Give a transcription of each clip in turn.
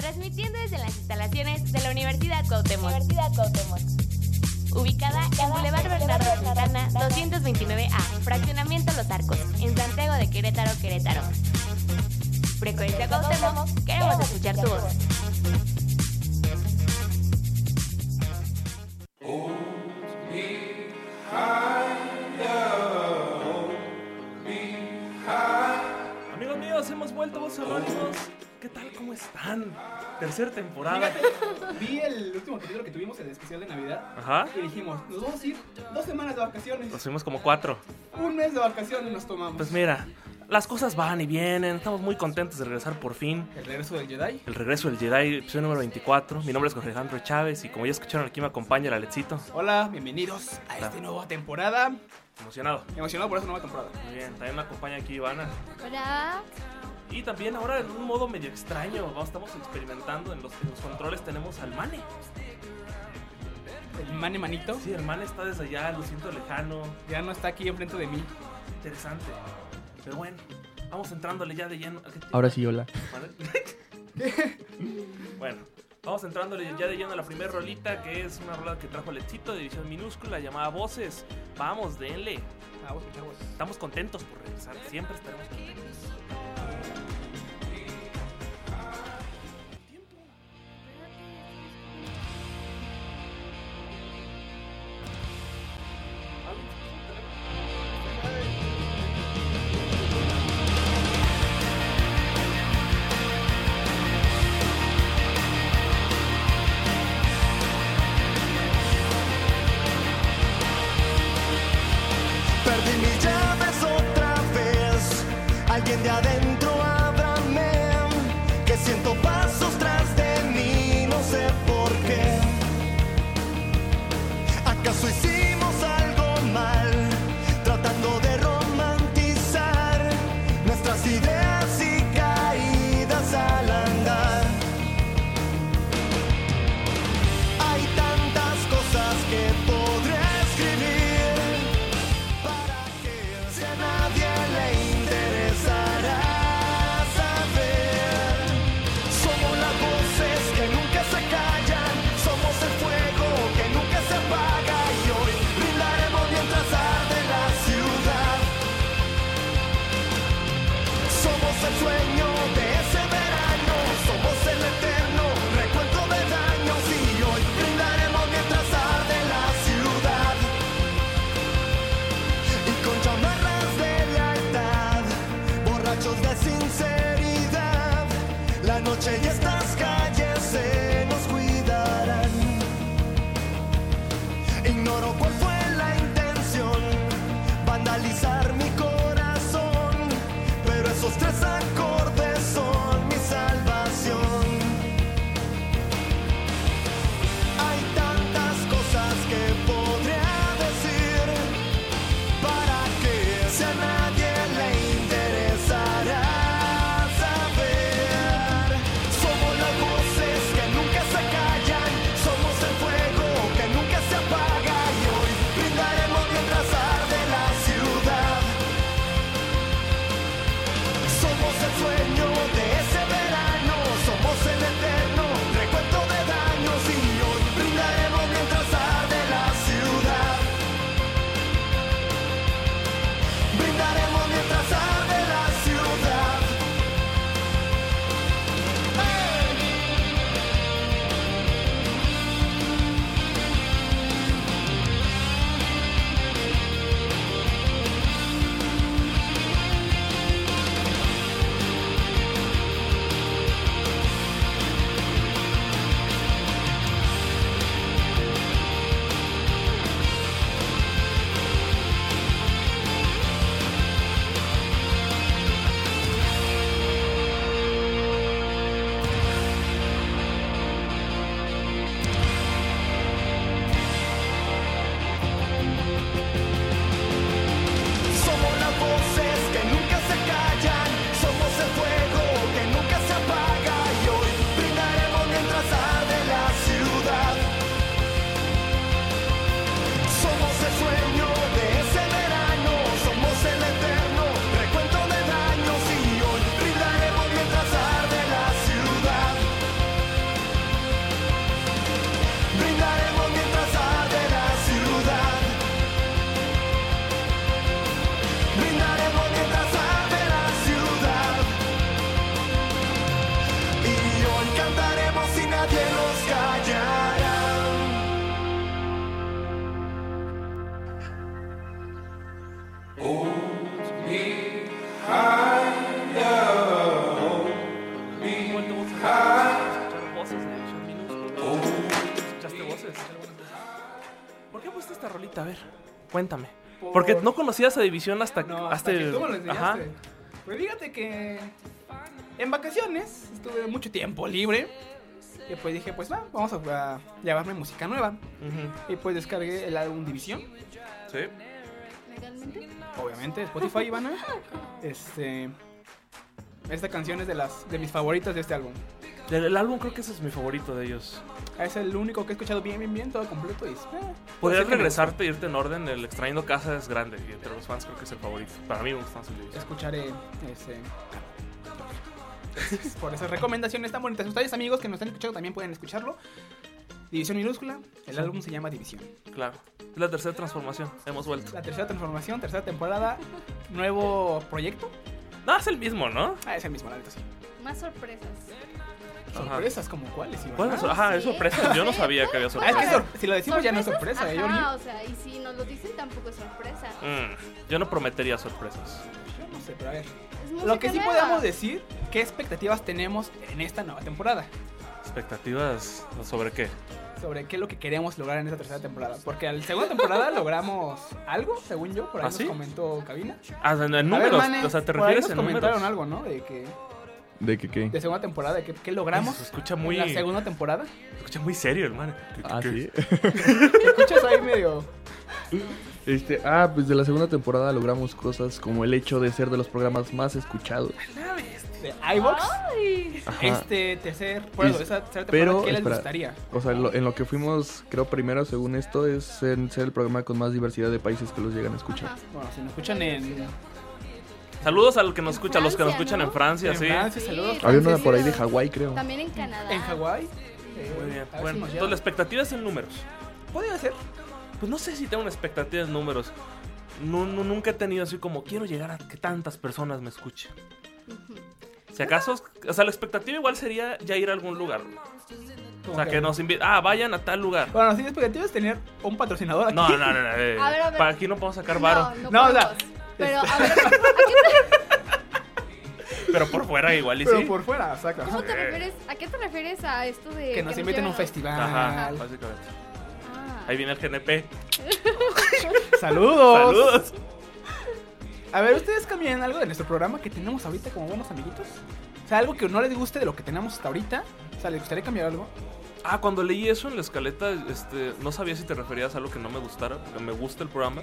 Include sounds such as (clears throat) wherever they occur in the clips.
transmitiendo desde las instalaciones de la Universidad Cuauhtémoc. Universidad Cuauhtémoc. Ubicada en Boulevard Bernardo Santana 229A, Fraccionamiento Los Arcos, en Santiago de Querétaro, Querétaro. Frecuencia Cuauhtémoc, queremos escuchar tu voz. Amigos míos, hemos vuelto vos están? Tercera temporada. Fíjate, vi el último capítulo que tuvimos, el especial de Navidad, Ajá. y dijimos, nos vamos a ir dos semanas de vacaciones. Nos fuimos como cuatro. Un mes de vacaciones nos tomamos. Pues mira, las cosas van y vienen. Estamos muy contentos de regresar por fin. el regreso del Jedi. El regreso del Jedi, episodio número 24. Mi nombre es Jorge Alejandro Chávez y como ya escucharon aquí me acompaña el Alexito. Hola, bienvenidos a Hola. esta nueva temporada. Emocionado. Emocionado por esta nueva temporada. Muy bien, también me acompaña aquí Ivana. Hola. Y también ahora en un modo medio extraño, vamos, estamos experimentando. En los, en los controles tenemos al Mane. El mane manito Sí, el Mane está desde allá, lo siento lejano. ya no está aquí enfrente de mí. Interesante. Pero bueno, vamos entrándole ya de lleno. ¿A qué te- Ahora sí, hola. (laughs) Bueno, vamos entrándole ya de lleno a la primera rolita, que es una rola que trajo Lechito de edición minúscula llamada Voces. Vamos, denle. Vamos. Estamos contentos por regresar, siempre estaremos contentos. Perdí mis llaves otra vez. Alguien de adentro cuéntame. Porque no conocías a División hasta, No, hasta hasta que el- tú me lo Ajá. Pues fíjate que en vacaciones estuve mucho tiempo libre. Y pues dije, pues va, vamos a, a llevarme música nueva. Y pues descargué el álbum División. Sí. ¿Legalmente? Obviamente, Spotify, Ivana. (laughs) Este. Esta canción es de las de mis favoritas de este álbum. El, el álbum creo que ese es mi favorito de ellos. Es el único que he escuchado bien, bien, bien, todo completo. Y, eh, Podrías ser que me regresarte e irte en orden. El Extrayendo Casa es grande y entre los fans creo que es el favorito. Para mí me gusta más el de guste. División. Escucharé este. Por esas recomendaciones tan bonitas. Ustedes, amigos que nos están escuchando, también pueden escucharlo. División minúscula. El álbum se llama División. Claro. Es la tercera transformación. Hemos vuelto. La tercera transformación, tercera temporada, nuevo proyecto. No, es el mismo, ¿no? Ah, es el mismo, la neta sí. Más sorpresas. Sorpresas como cuáles, Iván. Bueno, Ah, ajá, es sorpresa. Yo no sabía que había (laughs) Ah, es que sor- si lo decimos ya no es sorpresa, ¿eh? Ajá, o sea, y si nos lo dicen tampoco es sorpresa. Mm, yo no prometería sorpresas. Yo no sé, pero a ver. Lo que sí nueva. podemos decir, ¿qué expectativas tenemos en esta nueva temporada? ¿Expectativas sobre qué? Sobre qué es lo que queremos lograr en esta tercera temporada. Porque en la segunda temporada (laughs) logramos algo, según yo, por ahí ¿Ah, nos sí? comentó Cabina. Ah, en, ver, números. Mane, o sea, ¿te por ahí refieres nos en comentaron números? algo, ¿no? De que ¿De qué qué? de segunda temporada, de que, qué logramos Se escucha muy, en la segunda temporada. se escucha muy serio, hermano. Ah, sí. (laughs) ¿Te escuchas ahí medio Este, ah, pues de la segunda temporada logramos cosas como el hecho de ser de los programas más escuchados. de iVox? Este tercer, bueno, esa tercera temporada, pero, ¿qué les espera. gustaría? O sea, lo- en lo que fuimos, creo primero, según esto, es ser, ser el programa con más diversidad de países que los llegan a escuchar. ajá. Bueno, si nos escuchan en, Saludos a los que nos escuchan, los que nos escuchan ¿no? en Francia, en sí. Francia, Sí. saludos. Había una por ahí de Hawái, creo. También en Canadá. En Hawái. Eh, Muy bien. si Bueno, entonces la expectativa es en números. Podría ser. Pues no sé si tengo una expectativa en números. No, no- nunca he tenido así como quiero llegar a que tantas personas me escuchen. Si acaso, o sea, la expectativa igual sería ya ir a algún lugar. O sea, que nos inviten, ah, vayan a tal lugar. Bueno, sí, la expectativa es tener un patrocinador aquí. No, no, no, no. eh, (laughs) A ver, a ver. Para aquí no podemos sacar varo. No, no, No, o sea. Pero, a ver, (laughs) Pero por fuera igual y Pero sí. por fuera, exacto. ¿cómo te refieres? ¿A qué te refieres a esto de Que nos inviten a un festival. Ajá, básicamente. Ah. Ahí viene el GNP. (laughs) Saludos. Saludos. A ver, ¿ustedes cambian algo de nuestro programa que tenemos ahorita como buenos amiguitos? O sea, algo que no les guste de lo que tenemos hasta ahorita. O sea, ¿les gustaría cambiar algo? Ah, cuando leí eso en la escaleta, este, no sabía si te referías a algo que no me gustara, porque me gusta el programa.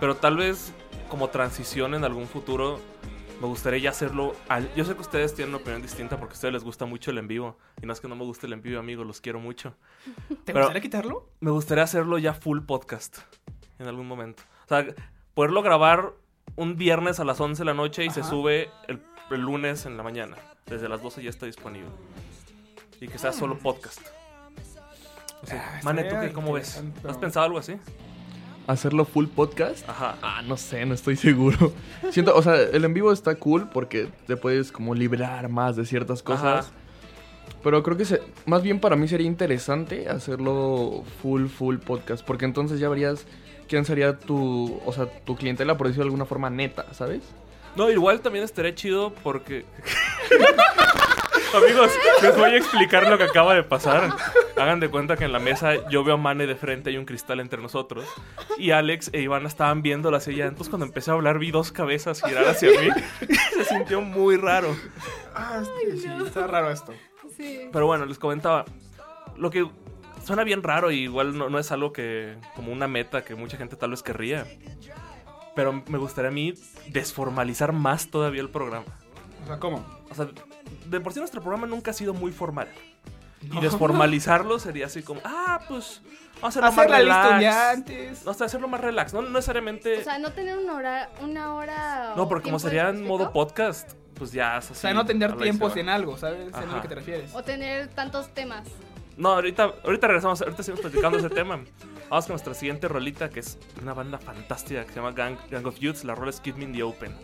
Pero tal vez como transición en algún futuro, me gustaría ya hacerlo. Al... Yo sé que ustedes tienen una opinión distinta porque a ustedes les gusta mucho el en vivo. Y no es que no me guste el en vivo, amigos, los quiero mucho. (laughs) ¿Te Pero- gustaría quitarlo? Me gustaría hacerlo ya full podcast en algún momento. O sea, poderlo grabar un viernes a las 11 de la noche y se sube el, el lunes en la mañana. Desde las 12 ya está disponible. Y que sea solo podcast. O sea, Ah, Mane, ¿tú estaría qué, cómo ves? ¿Has pensado algo así? Hacerlo full podcast. Ajá. Ah, no sé, no estoy (laughs) seguro. Siento, o sea, el en vivo está cool porque te puedes como liberar más de ciertas cosas. Ajá. Pero creo que se- más bien para mí sería interesante hacerlo full, full podcast. Porque entonces ya verías quién sería tu, o sea, tu clientela, por decirlo de alguna forma, neta, ¿sabes? No, igual también estaría chido porque... (laughs) Amigos, les voy a explicar lo que acaba de pasar. Hagan de cuenta que en la mesa yo veo a Mane de frente, hay un cristal entre nosotros. Y Alex e Ivana estaban viendo la silla. Entonces cuando empecé a hablar vi dos cabezas girar hacia mí. (laughs) Se sintió muy raro. Ah, sí, sí, está raro esto. Sí. Pero bueno, les comentaba. Lo que suena bien raro y igual no, no es algo que... Como una meta que mucha gente tal vez querría. Pero me gustaría a mí desformalizar más todavía el programa. O sea, ¿cómo? O sea, de por sí nuestro programa nunca ha sido muy formal. Y desformalizarlo sería así como, ah, pues, vamos a hacerlo Hacer la más relax. antes. No, o sea, hacerlo más relax. No no necesariamente... O sea, no tener una hora, una hora. no, porque como sería en modo podcast, pues ya es así. O sea, no tener a tiempos en algo, ¿sabes? Es a Ajá. lo que te refieres. O tener tantos temas. No, ahorita, ahorita regresamos, ahorita seguimos platicando ese tema. Vamos con nuestra siguiente rolita, que es una banda fantástica que se llama Gang, Gang of Youths. La rola es Keep Me in the Open.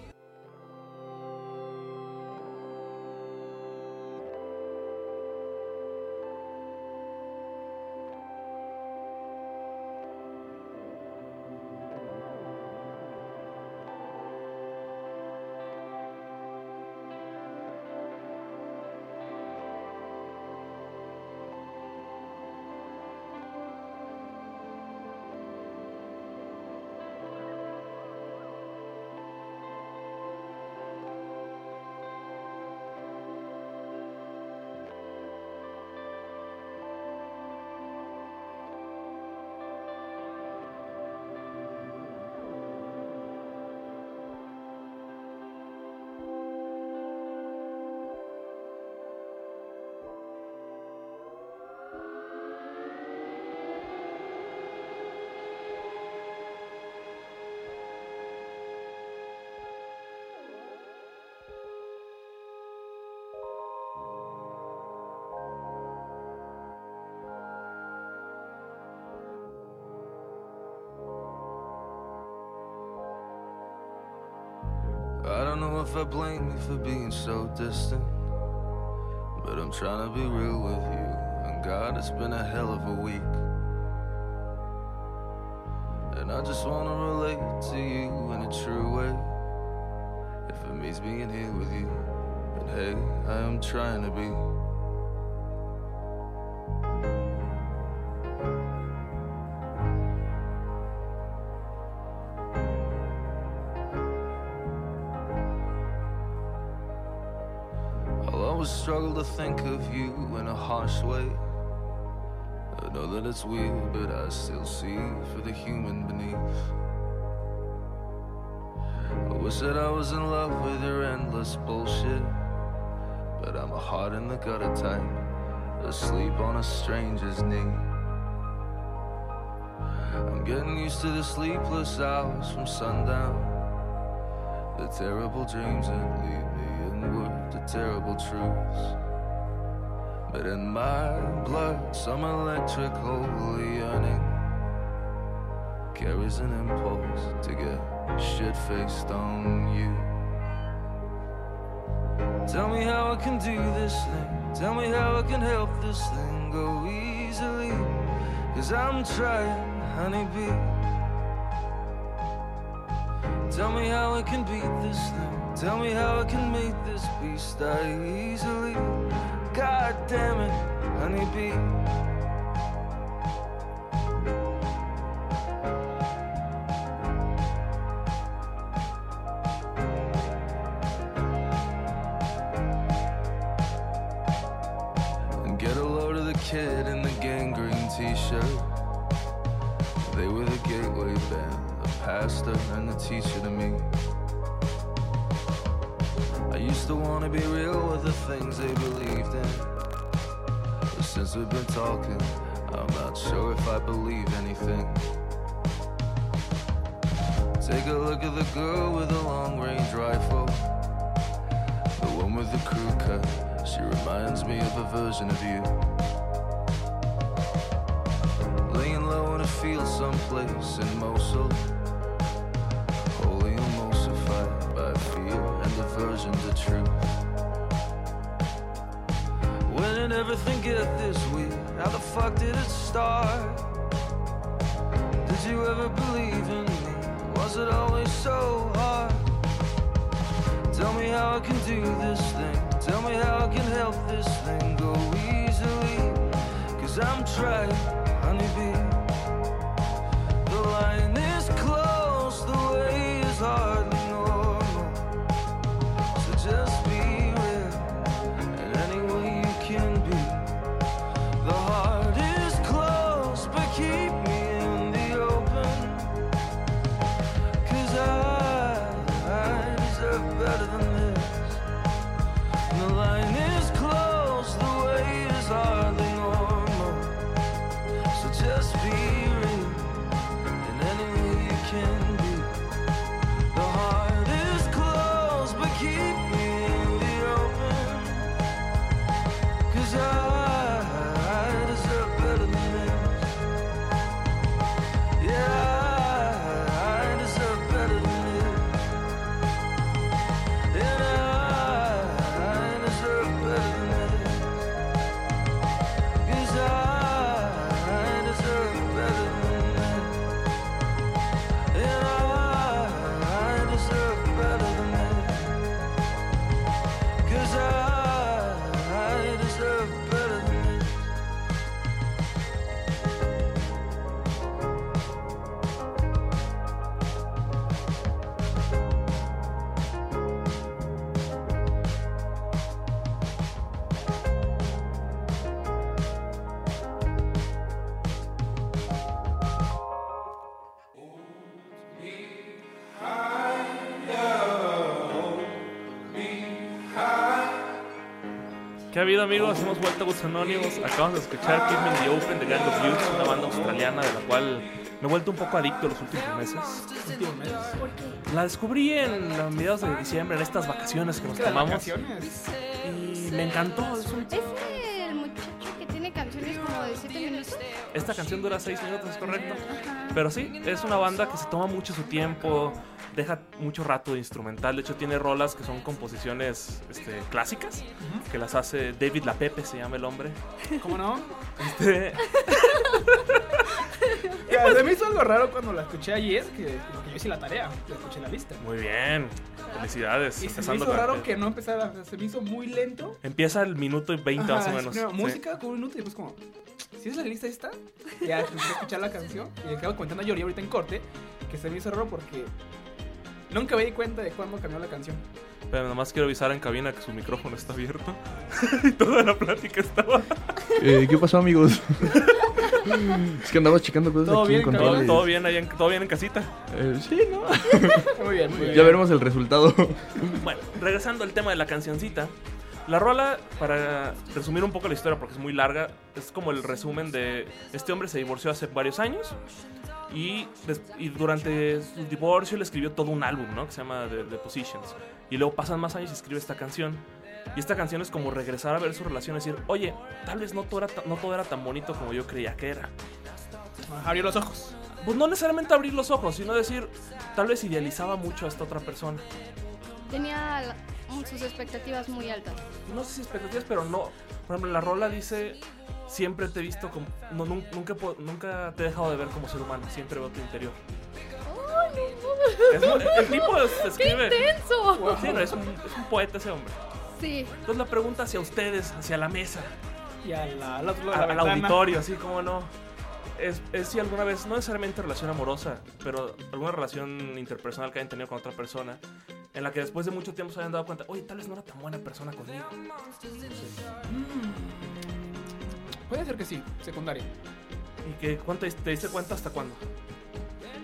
If I blame you for being so distant. But I'm trying to be real with you. And God, it's been a hell of a week. And I just wanna relate to you in a true way. If it means being here with you, then hey, I am trying to be. Think of you in a harsh way. I know that it's weird, but I still see for the human beneath. I wish that I was in love with your endless bullshit. But I'm a heart in the gutter type, asleep on a stranger's knee. I'm getting used to the sleepless hours from sundown. The terrible dreams that lead me inward to terrible truths. But in my blood, some electric holy yearning carries an impulse to get shit faced on you. Tell me how I can do this thing. Tell me how I can help this thing go easily. Cause I'm trying, honeybee. Tell me how I can beat this thing. Tell me how I can make this beast die easily. God damn it, honeybee. And get a load of the kid in the gangrene t-shirt. They were the gateway band, the pastor and the teacher to me. I used to wanna be real with the things they believed in. But since we've been talking, I'm not sure if I believe anything. Take a look at the girl with the long range rifle. The one with the crew cut. She reminds me of a version of you. Laying low in a field someplace in Mosul. Truth. When did everything get this weird? How the fuck did it start? Did you ever believe in me? Was it always so hard? Tell me how I can do this thing. Tell me how I can help this thing go easily. Cause I'm trying, honeybee. The line ¿Qué ha habido amigos? Hemos vuelto a Gustos Anónimos. Acabamos de escuchar Keep Me in the Open de Gang of Youth, una banda australiana de la cual me he vuelto un poco adicto los últimos meses. Últimos meses. ¿Por qué? La descubrí en los mediados de diciembre, en estas vacaciones que nos ¿Qué de tomamos. vacaciones? Y me encantó. Es un- Es el muchacho que tiene canciones como de 7 minutos. Esta canción dura 6 minutos, es correcto. Ajá. Pero sí, es una banda que se toma mucho su tiempo, deja mucho rato de instrumental. De hecho, tiene rolas que son composiciones este, clásicas, que las hace David Lapepe, se llama el hombre. ¿Cómo no? Este, Ya, (laughs) Se me hizo algo raro cuando la escuché ayer, que que yo hice la tarea, la escuché la lista. muy bien, felicidades. Y se me hizo raro que no empezara, se me hizo muy lento. Empieza el minuto y 20 más o Ajá, menos. primero sí. Música con un minuto y después como, ¿si es la lista esta? Ya empecé a escuchar la canción y le quedo contando a Yori ahorita en corte que se me hizo raro porque nunca me di cuenta de cuándo cambió la canción. Pero nomás quiero avisar en cabina que su micrófono está abierto. (laughs) y toda la plática estaba. Eh, ¿Qué pasó, amigos? es que andamos checando cosas ¿Todo aquí bien, en? Todo, controles. todo bien ahí en, todo bien en casita. Eh, sí, ¿no? Muy bien, muy bien. ya veremos el resultado. Bueno, regresando al tema de la cancioncita. La rola, para resumir un poco la historia porque es muy larga, es como el resumen de este hombre se divorció hace varios años y, y durante su divorcio le escribió todo un álbum, ¿no? Que se llama The, The Positions. Y luego pasan más años y escribe esta canción. Y esta canción es como regresar a ver su relación y decir, oye, tal vez no todo era, no todo era tan bonito como yo creía que era. Abrió los ojos. Pues no necesariamente abrir los ojos, sino decir, tal vez idealizaba mucho a esta otra persona. Tenía sus expectativas muy altas. no sé si expectativas, pero no. Por ejemplo, la rola dice, siempre te he visto como... No, nun- nunca, nunca te he dejado de ver como ser humano, siempre veo tu interior. Es el tipo es- escribe... ¡Intenso! Sí, no, es, un, es un poeta ese hombre. Sí. Entonces la pregunta hacia ustedes, hacia la mesa, Y a la, al otro lado a- la al auditorio, así como no. Es, es si alguna vez, no necesariamente relación amorosa, pero alguna relación interpersonal que hayan tenido con otra persona, en la que después de mucho tiempo se hayan dado cuenta, oye, tal vez no era tan buena persona conmigo. Puede ser que sí, secundaria. ¿Y que cuánto te diste cuenta hasta cuándo?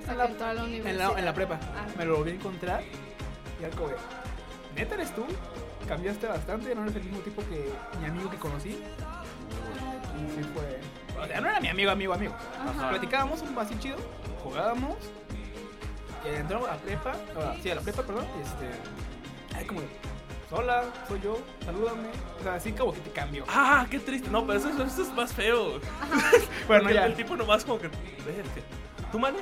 Hasta En la- En universidad. la, en la prepa. Ah. Me lo volví a encontrar. Y algo de. ¿Neta eres tú? Cambiaste bastante, no eres el mismo tipo que mi amigo que conocí. Y sí fue. O sea, no era mi amigo, amigo, amigo. Ajá. Platicábamos un así chido, jugábamos. Y entramos a la prepa. ah, sí, a la prepa, perdón. Este. Ay, como. Hola, soy yo, salúdame. O sea, así como que te cambio. ¡Ah, qué triste! No, pero eso, eso- eso es más feo. (laughs) Bueno, ya. El tipo nomás como que... Déjate. ¿Tú, Mane?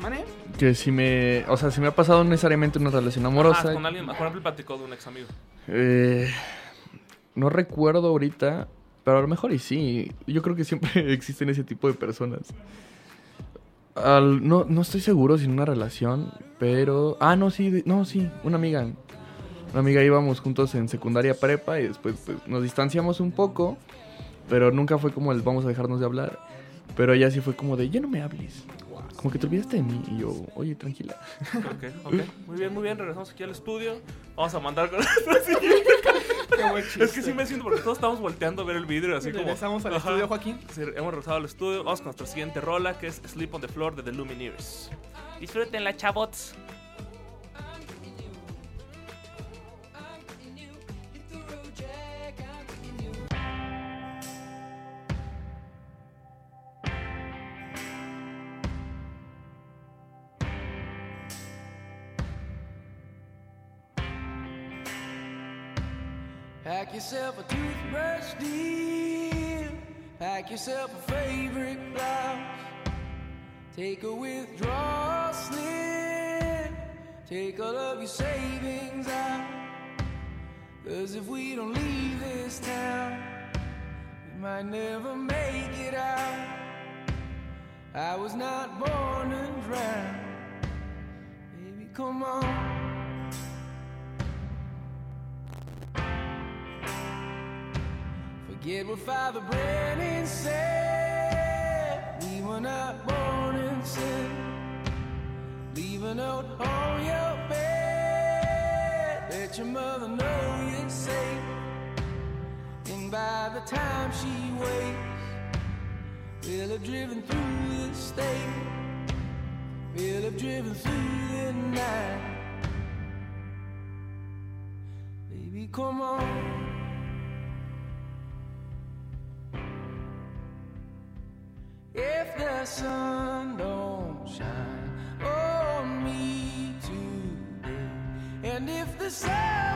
Mane, que si me... O sea, si me ha pasado necesariamente una relación amorosa. Ah, con alguien más. Por ejemplo, platicó de un ex amigo. Eh, no recuerdo ahorita, pero a lo mejor y sí. Yo creo que siempre (laughs) existen ese tipo de personas. Al- no, no estoy seguro si en una relación, pero... Ah, no, sí, no, sí, una amiga. Una amiga íbamos juntos en secundaria prepa y después pues, nos distanciamos un poco, pero nunca fue como el vamos a dejarnos de hablar. Pero ella sí fue como de, ya no me hables. Como que te olvidaste de mí. Y yo, oye, tranquila. Ok, ok. Muy bien, muy bien. Regresamos aquí al estudio. Vamos a mandar con (laughs) siguiente. Qué buen chiste. Es que sí me siento porque todos estamos volteando a ver el vidrio así como... Regresamos al Ajá. estudio, Joaquín. Sí, hemos regresado al estudio. Vamos con nuestra siguiente rola que es Sleep on the Floor de The Lumineers. Disfrútenla, chavots. Pack yourself a toothbrush, dear. Pack yourself a favorite blouse. Take a withdrawal slip. Take all of your savings out. Cause if we don't leave this town, we might never make it out. I was not born to drown. Baby, come on. Forget what Father Brennan said. We were not born in sin. Leave a note on your bed. Let your mother know you're safe. And by the time she wakes, we'll have driven through the state. We'll have driven through the night. Baby, come on. The sun don't shine on me today, and if the subway's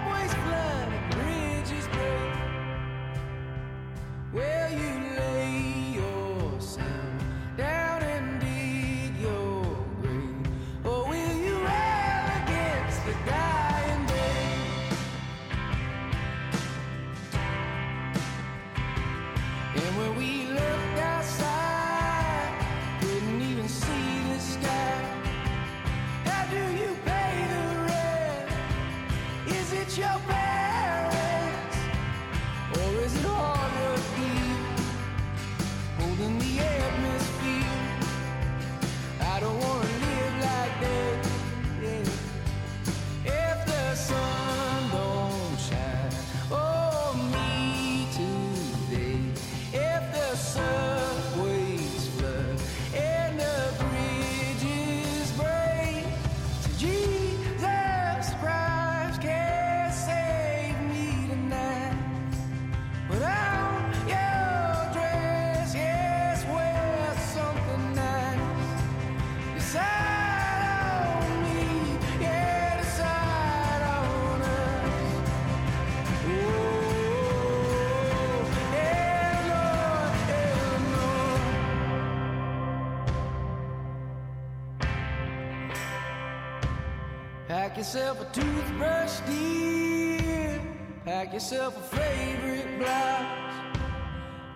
toothbrush, dear. Pack yourself a favorite blouse.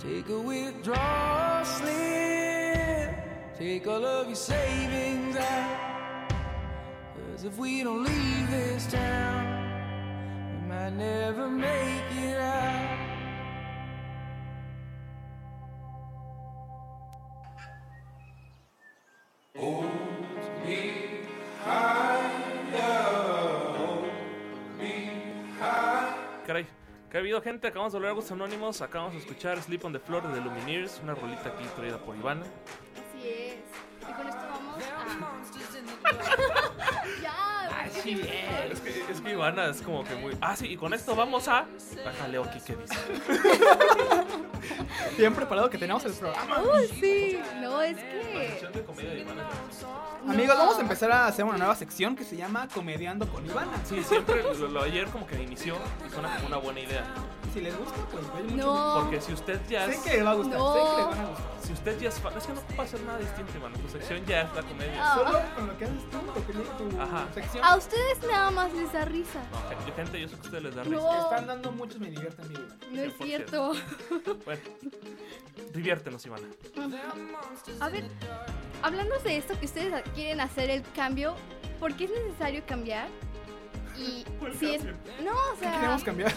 Take a withdrawal slip. Take all of your savings out. Cause if we don't leave this town, we might never make it out. Que ha habido gente, acabamos de hablar de Anónimos, acabamos de escuchar Sleep on the Floor de Lumineers, una rolita aquí traída por Ivana. Así es. Y con esto vamos a. (laughs) ya, Así es. Es que, es que Ivana es como que muy... Ah, sí, y con esto vamos a... Leo aquí, ¿qué dice? (laughs) (laughs) Bien preparado que tenemos el programa. Uy, sí. No, es que. No. Amigos, vamos a empezar a hacer una nueva sección que se llama Comediando con Ivana. Sí, siempre, lo, lo ayer como que inició y suena como una buena idea. Si les gusta, pues mucho. No. Porque si usted ya Sé es... que les va a gustar, No. sé que les van a gustar. Si usted ya es fan... Es que no puede hacer nada distinto, Ivana. Tu sección ya es la comedia. Ah. Solo con lo que haces tú, lo que dice tu Ajá. sección. A ustedes nada más les da risa. No, gente, yo sé que a ustedes les da No. risa. Están dando muchos, me divierten, mi vida. No es 100%. cierto. Bueno, (laughs) diviértenos, Ivana. A ver, hablando de esto que ustedes quieren hacer el cambio, ¿por qué es necesario cambiar? Y (laughs) si es no, o ¿Qué sea, queremos cambiar?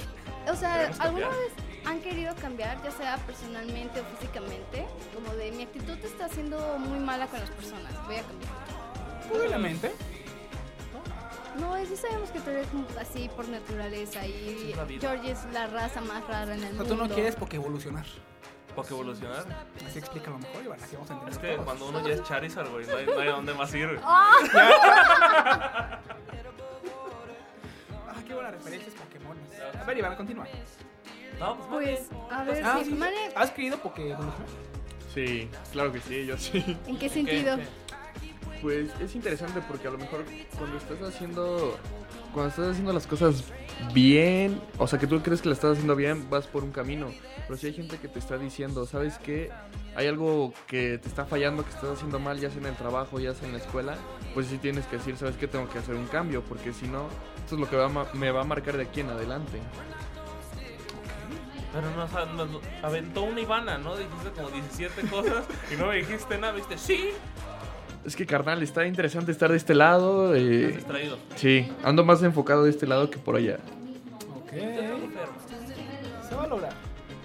o sea, ¿alguna vez han querido cambiar, ya sea personalmente o físicamente? Como de mi actitud está siendo muy mala con las personas, voy a cambiar. Obviamente. No, sí sabemos que tú eres así por naturaleza y Es. George es la raza más rara en el O sea, mundo. tú no quieres porque evolucionar. Porque evolucionar. Así explícalo mejor, Ivana, que vamos a entender Es que todos. cuando uno ya es Charizard, güey, no hay, no hay a dónde más ir. (laughs) (laughs) Ah, qué buenas referencias Pokémones. A ver, Ivana, continúa. No, pues, Pues, a ver, Ah, si sí, ¿Has querido Pokémon? Sí, claro que sí, yo sí. ¿en qué sentido? Pues es interesante porque a lo mejor cuando estás haciendo cuando estás haciendo las cosas bien, o sea que tú crees que las estás haciendo bien, vas por un camino. Pero si hay gente que te está diciendo, ¿sabes qué? Hay algo que te está fallando, que estás haciendo mal, ya sea en el trabajo, ya sea en la escuela, pues sí tienes que decir, ¿sabes qué? Tengo que hacer un cambio, porque si no, esto es lo que va me va a marcar de aquí en adelante. Pero no, o sea, no- no- aventó una Ivana, ¿no? Dijiste como 17 cosas y no me dijiste nada, ¿viste? Sí. Es que carnal, está interesante estar de este lado. eh, Estás distraído. sí, ando más enfocado de este lado que por allá. Ok. Se va a lograr.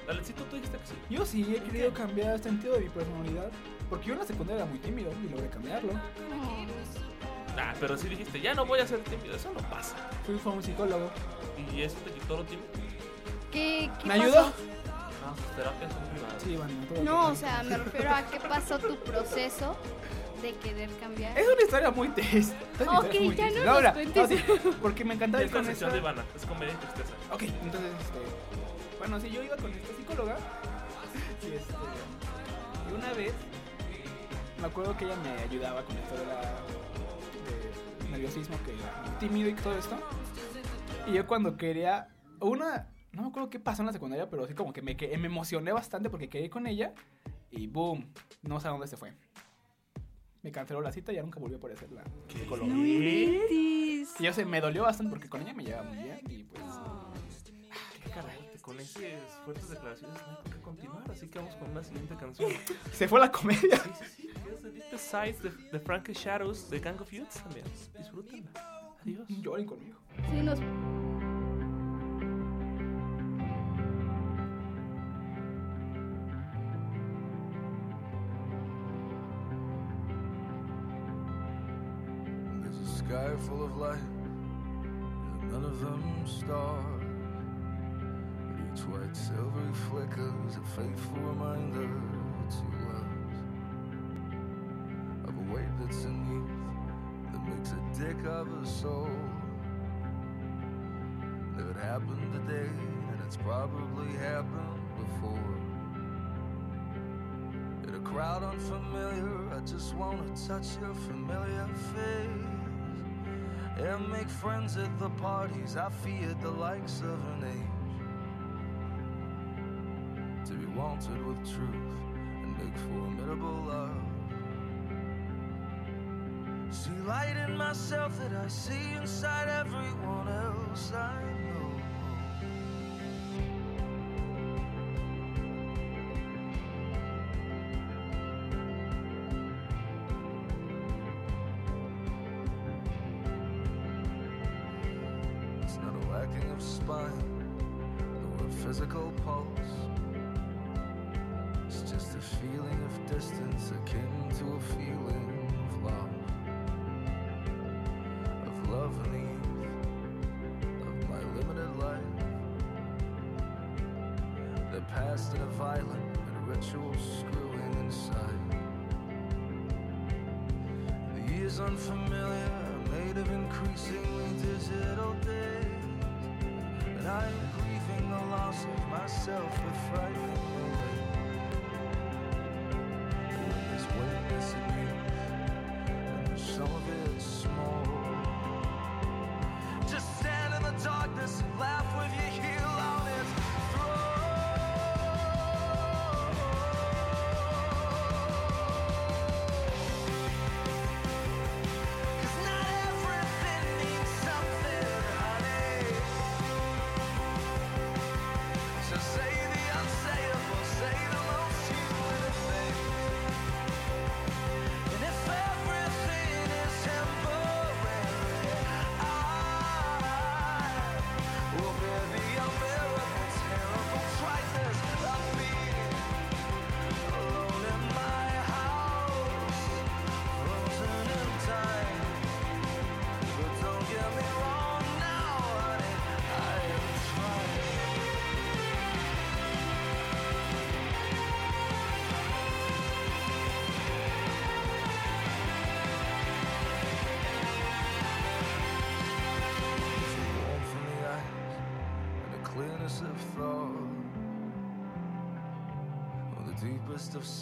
Alecito, tú dijiste que sí. Yo sí he querido cambiar el sentido de mi personalidad. Porque yo en la secundaria era muy tímido y logré cambiarlo. Ah, pero sí dijiste, ya no voy a ser tímido, eso no pasa. Fui fue a un psicólogo. Y eso te quitó lo tímido. ¿Qué, qué ¿Me pasó? ayudó? No, sus terapias son privadas. Sí, todo No, o sea, me refiero a qué pasó tu proceso de querer cambiar. Es una historia muy triste. Ok, muy ya triste. no nos mira, cuentes. sí, porque me encantaba ir con esta... de Ivana, es comedia y tristeza. Ok, entonces, este... Bueno, sí, yo iba con esta psicóloga. Y este... Y una vez... Me acuerdo que ella me ayudaba con esto de la... De nerviosismo, que era tímido y todo esto. Y yo cuando quería... Una... No me acuerdo qué pasó en la secundaria, pero sí como que me, que me emocioné bastante porque quería ir con ella. Y boom, no sé a dónde se fue. Me canceló la cita y ya nunca volvió a aparecer la psicóloga. No. Y yo sé, me dolió bastante porque con ella me llevaba muy bien y pues... Qué caray, con esas fuertes declaraciones no hay qué continuar, así que vamos con una siguiente canción. (laughs) Se fue la comedia. Sí, sí, sí. Deep Sides de, de Frankie Shadows de Gang of Youths también. Disfrútenla. Adiós. Lloren conmigo. Sí, nos... light, and none of them stars. But each white silvery flicker is a faithful reminder to us of a weight that's in youth that makes a dick of a soul. And if it happened today, and it's probably happened before. In a crowd unfamiliar, I just wanna touch your familiar face and make friends at the parties. I feared the likes of an age to be wanted with truth and make formidable love. See light in myself that I see inside everyone else. I come for me.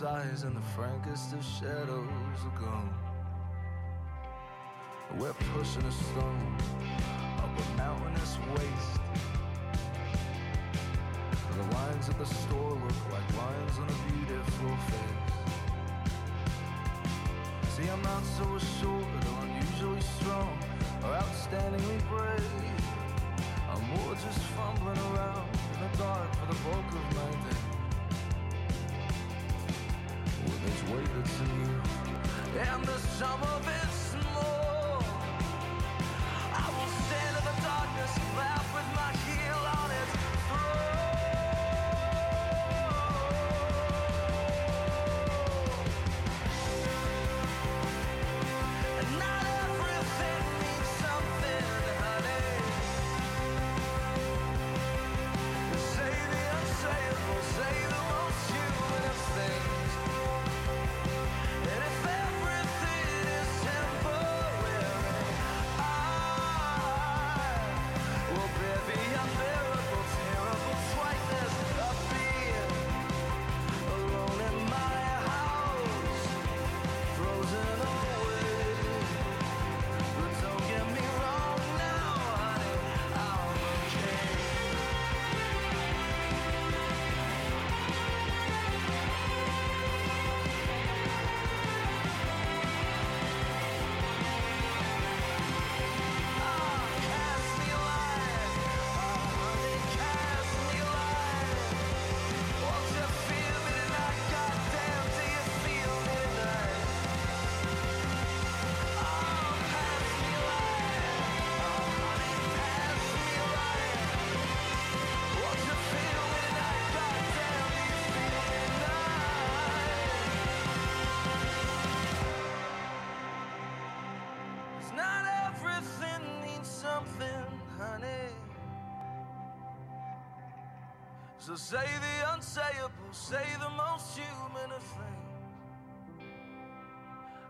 sighs and the frankest of shadows are gone. We're pushing a stone.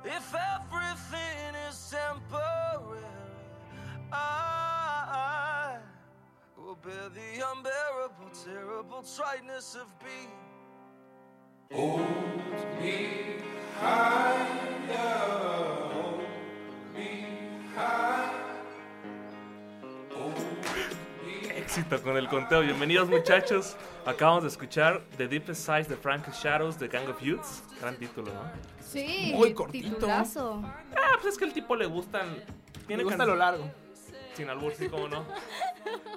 If everything is temporary, I will bear the unbearable, terrible triteness of being. Hold me higher. Éxito con el conteo. Bienvenidos muchachos. Acabamos de escuchar The Deepest Size de Frank Shadows de Gang of Youths. Gran título, ¿no? Sí, Muy cortito. titulazo. Ah, pues es que el tipo le gustan. Tiene gusta can- lo largo. Sin albur, sí, cómo no.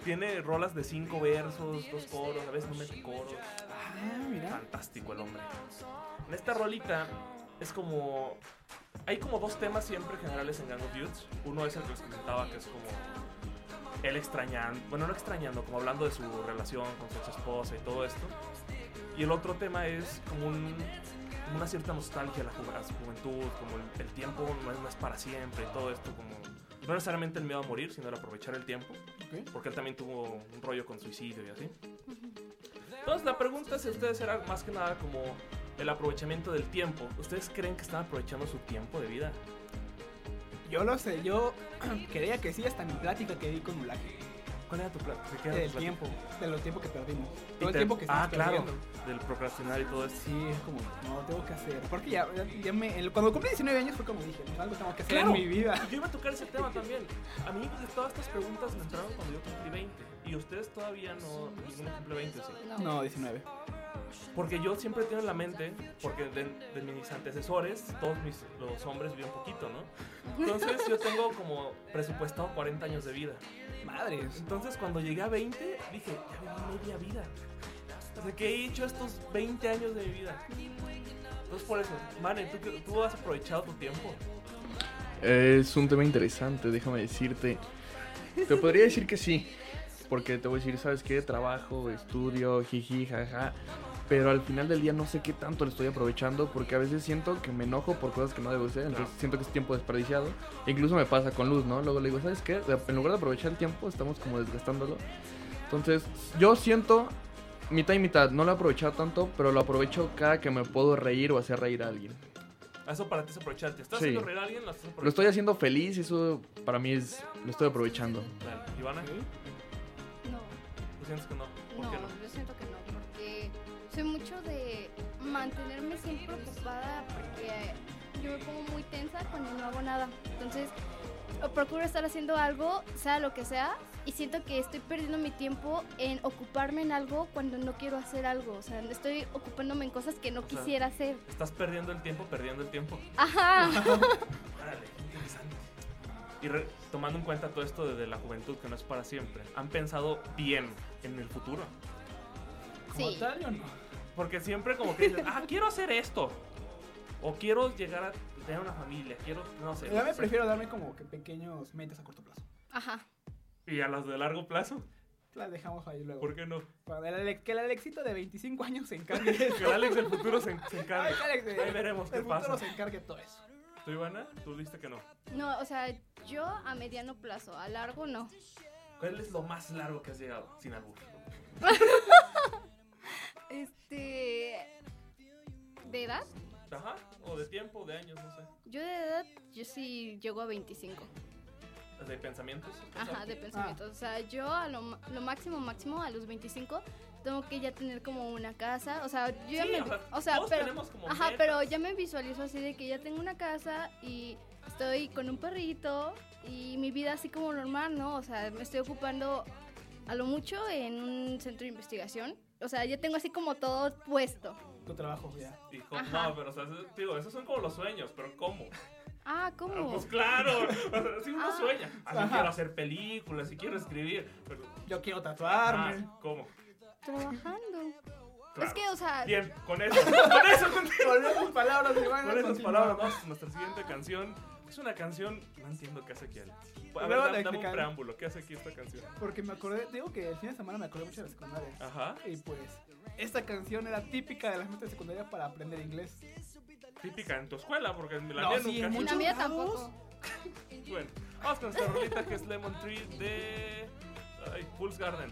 Tiene rolas de cinco versos, dos coros, a veces no mete coros. Ah, mira. Fantástico el hombre. En esta rolita es como. Hay como dos temas siempre generales en Gang of Youths. Uno es el que les comentaba, que es como. Él extrañando. Bueno, no extrañando, como hablando de su relación con su ex esposa y todo esto. Y el otro tema es como un- como una cierta nostalgia a la, a su juventud, como el, el tiempo no es, no es para siempre y todo esto, como. No necesariamente el miedo a morir, sino el aprovechar el tiempo. Porque él también tuvo un rollo con suicidio y así. Entonces la pregunta es si ustedes era más que nada como el aprovechamiento del tiempo. ¿Ustedes creen que están aprovechando su tiempo de vida? Yo lo sé, yo (clears throat) creía que sí hasta mi plática que di con Mulaki. ¿Cuál era tu era Del tiempo, de los tiempos que perdimos. Todo el te- tiempo que Ah, estamos claro. perdiendo. Del procrastinar y todo esto. Sí, es como, no, tengo que hacer. Porque ya, ya, me, cuando cumplí 19 años fue como dije, pues algo tengo que hacer Claro. en mi vida. Yo iba a tocar ese tema también. A mí de todas estas preguntas me entraron cuando yo cumplí 20. Y ustedes todavía no, ninguno cumple 20, sí. No. No, 19. Porque yo siempre tengo en la mente, porque de, de mis antecesores, todos mis, los hombres viven poquito, ¿no? Entonces yo tengo como presupuestado 40 años de vida. Madres. Entonces cuando llegué a 20, dije, ya viví media vida. O sea, ¿qué he hecho estos 20 años de mi vida? Entonces por eso, Mane, ¿tú, tú has aprovechado tu tiempo. Es un tema interesante, déjame decirte. Te podría decir que sí, porque te voy a decir, ¿sabes qué? Trabajo, estudio, jiji, jaja. Pero al final del día no sé qué tanto le estoy aprovechando porque a veces siento que me enojo por cosas que no debo hacer, entonces Claro. siento que es tiempo desperdiciado. E incluso me pasa con Luz, ¿no? Luego le digo, ¿sabes qué? En lugar de aprovechar el tiempo, estamos como desgastándolo. Entonces, yo siento mitad y mitad, no lo he aprovechado tanto, pero lo aprovecho cada que me puedo reír o hacer reír a alguien. Eso para ti es aprovecharte. ¿Estás Sí. haciendo reír a alguien? ¿Lo, estás Lo estoy haciendo feliz y eso para mí es, lo estoy aprovechando. Dale, Ivana, ¿tú sientes que no? ¿Por no, qué no? yo siento que no, porque soy mucho de mantenerme siempre ocupada porque yo me pongo muy tensa cuando no hago nada. Entonces, procuro estar haciendo algo, sea lo que sea, y siento que estoy perdiendo mi tiempo en ocuparme en algo cuando no quiero hacer algo. O sea, estoy ocupándome en cosas que no O sea, quisiera hacer. Estás perdiendo el tiempo, perdiendo el tiempo. Ajá. (laughs) Órale, (laughs) interesante. Y re- tomando en cuenta todo esto de, de la juventud que no es para siempre, ¿han pensado bien en el futuro? Como Sí. tal, yo no. Porque siempre como que dices, ah, quiero hacer esto. O quiero llegar a tener una familia, quiero, no sé. Ya me prefiero darme como que pequeños metas a corto plazo. Ajá. Y a las de largo plazo, Las dejamos ahí luego. ¿por qué no? Para el Ale- que el Alexito de 25 años se encargue Que el Alex del futuro se, se encargue. (laughs) Ay, Alex, de- Ahí veremos qué el futuro pasa. se encargue todo eso. ¿Tú, Ivana? Tú diste que no. No, o sea, yo a mediano plazo, a largo no. ¿Cuál es lo más largo que has llegado sin albur? (laughs) Este. ¿De edad? Ajá, o de tiempo, de años, no sé. Yo de edad, yo sí llego a 25. De pensamientos. Ajá, de pensamientos. O sea, yo a lo, lo máximo, máximo, a los 25, tengo que ya tener como una casa. O sea, yo ya me. o sea, O sea, todos pero. tenemos como Ajá, metas. pero ya me visualizo así de que ya tengo una casa y estoy con un perrito y mi vida así como normal, ¿no? O sea, me estoy ocupando a lo mucho en un centro de investigación. O sea, ya tengo así como todo puesto. Tu trabajo ya. Hijo, Ajá. no, pero o sea, eso- digo, esos son como los sueños, pero ¿cómo? Ah, Ah, ¿cómo? pues claro, si uno Ah. sueña, a mí Ajá. quiero hacer películas, y quiero escribir, pero Yo quiero ah, tatuarme. ¿cómo? Trabajando. Claro. Es que, o sea, Bien, con eso, con eso, con, (laughs) Con esas palabras, Iván. con esas palabras, vamos a nuestra siguiente canción. Es una canción, no entiendo qué hace aquí. A ver, Luego dame, un explican. preámbulo, ¿qué hace aquí esta canción? Porque me acordé, digo que el fin de semana me acordé mucho de la secundaria. Ajá, Y pues, esta canción era típica de las metas de secundaria para aprender inglés. típica en tu escuela, porque en la No, mía sí, nunca. en en la mía lados. tampoco. Bueno, vamos con esta rolita que es Lemon Tree de ay, Fool's Garden.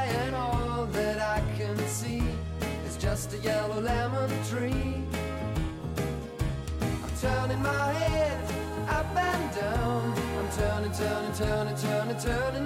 just a yellow lemon tree. I'm turning my head up and down. I'm turning, turning, turning, turning, turning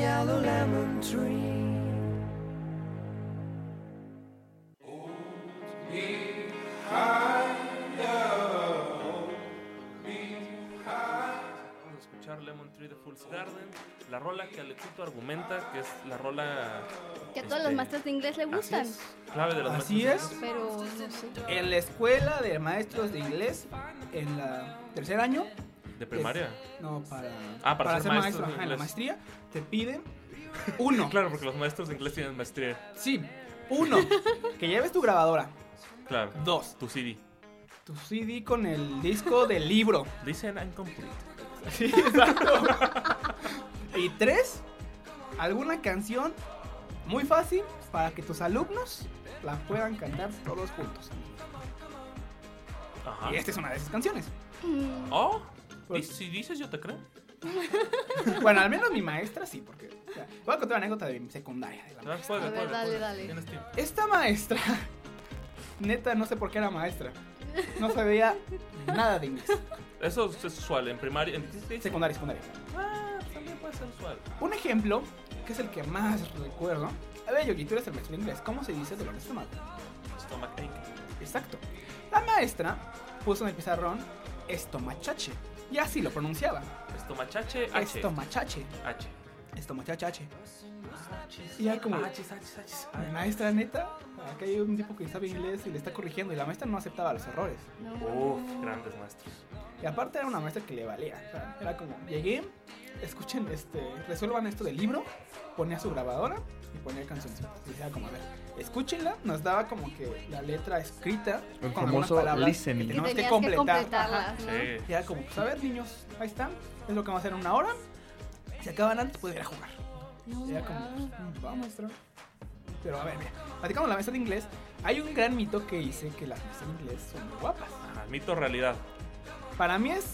yellow lemon tree. Vamos a escuchar Lemon Tree de Fool's Garden. La rola que Alexito argumenta que es la rola. Que a todos este, los maestros de inglés le así gustan. es, clave de los Así es. Pero no sé. En la escuela de maestros de inglés, en la tercer año, De primaria. no, para, Ah, para ser ser maestro maestro, de ajá, en la maestría, te piden uno. (laughs) Claro, porque los maestros de inglés tienen maestría. Sí, uno, (laughs) que lleves tu grabadora. Claro. Dos, Tu CD. tu CD con el disco del libro. Dicen incomplete. (laughs) Sí, exacto. y tres, alguna canción muy fácil para que tus alumnos la puedan cantar todos juntos. Ajá. Y esta es una de esas canciones. Oh, Pues- si dices, yo te creo. (laughs) Bueno, al menos mi maestra sí, porque o sea, voy a contar una anécdota de mi secundaria. de la maestra. juega, A ver, juega, dale, dale. Tienes tiempo. Esta maestra, (laughs) neta, no sé por qué era maestra. No sabía nada de inglés. Eso es usual en primaria. En Secundaria, secundaria. Ah, también puede ser usual. Un ejemplo, que es el que más recuerdo. A ver, Yogi, tú eres el maestro de inglés. ¿Cómo se dice dolor de estómago? Stomach ache. Exacto. La maestra puso en el pizarrón estomachache. Y así lo pronunciaba. Estomachache H. Estomachache. H. Estomachache. Y ya como... H, H, H. "Ay, Maestra, neta, acá hay un tipo que sabe inglés y le está corrigiendo y la maestra no aceptaba los errores. Uf, grandes maestros. Y aparte era una maestra que le valía. era como, llegué, escuchen, este, resuelvan esto del libro, ponía su grabadora y ponía cancioncitas. Y decía como, a ver, escúchenla, nos daba como que la letra escrita El con algunas famoso palabras listening. que Que tenías que que completar. Ajá. ¿no? Sí. Y era como, pues a ver niños, ahí están, es lo que vamos a hacer en una hora. Si acaban antes, pueden ir a jugar. No, Y era como, ah. "Mm, va maestra. Pero a ver, mira, platicamos la maestra de inglés. Hay un gran mito que dice que las maestras de inglés son muy guapas. Ajá, mito realidad. Para mí es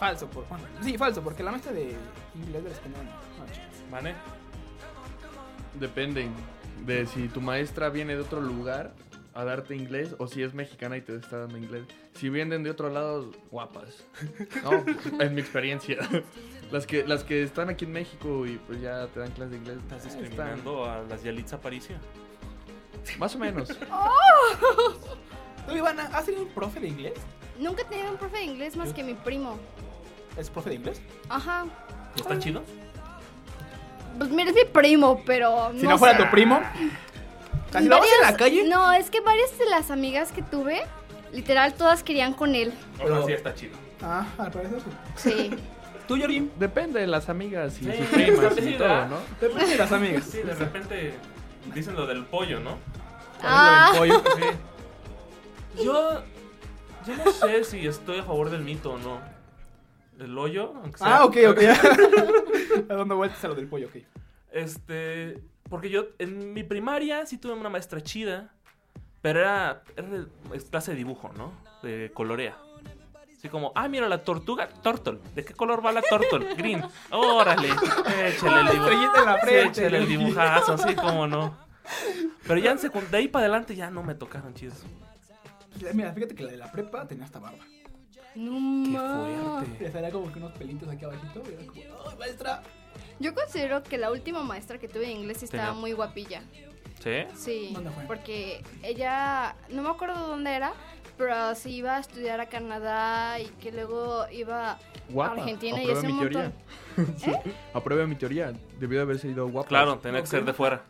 falso, por, bueno, sí, falso, porque la maestra de inglés del español no, no, chicas. ¿Vale? Depende de si tu maestra viene de otro lugar a darte inglés o si es mexicana y te está dando inglés. Si vienen de otro lado, guapas. No, en mi experiencia. Las que, las que están aquí en México y pues ya te dan clases de inglés. Estás están- discriminando a las Yalitza Aparicio. Más o menos. ¿Tú, (laughs) Ivana, has tenido un profe de inglés? Nunca he tenido un profe de inglés más que mi primo. ¿Es profe de inglés? Ajá. ¿Están chidos? Pues mira, es mi primo, pero. Si no, fuera sé. tu primo. O sea, si lo vas en la calle. No, es que varias de las amigas que tuve, literal, todas querían con él. O sea, sí está chido. Ah, al parecer sí. Sí. (laughs) ¿Tú, Jordi? Depende de las amigas y Sí, sus (laughs) primas sí, y sí, todo. ¿no? Depende de las amigas. Sí, de repente dicen lo del pollo, ¿no? Ah. Lo del pollo. Sí. Yo, yo no sé si estoy a favor del mito o no. El hoyo, aunque sea. Ah, ok, ok. (laughs) (laughs) dando vueltas a lo del pollo, ok. Este, porque yo en mi primaria sí tuve una maestra chida, pero era, era de- es clase de dibujo, ¿no? De colorea. Así como, ah, mira la tortuga, turtle. ¿De qué color va la turtle? Green. Órale, échale el dibujo. Estrellita en la frente. échale el dibujazo, así como no. Pero ya en secund- de ahí para adelante ya no me tocaron chidos. Mira, fíjate que la de la prepa tenía hasta barba. No Qué fuerte. Le salía como que unos pelitos aquí abajito. Y era como, ¡ay, maestra! Yo considero que la última maestra que tuve de inglés estaba Tenía- muy guapilla. ¿Sí? Sí. ¿Dónde fue? Porque ella, no me acuerdo dónde era, pero sí iba a estudiar a Canadá y que luego iba Guapa. a Argentina y Aprueba ese mi un teoría. (laughs) montón. Aprueba mi teoría. Debió de haberse ido guapa. Claro, tenía que ser de fuera.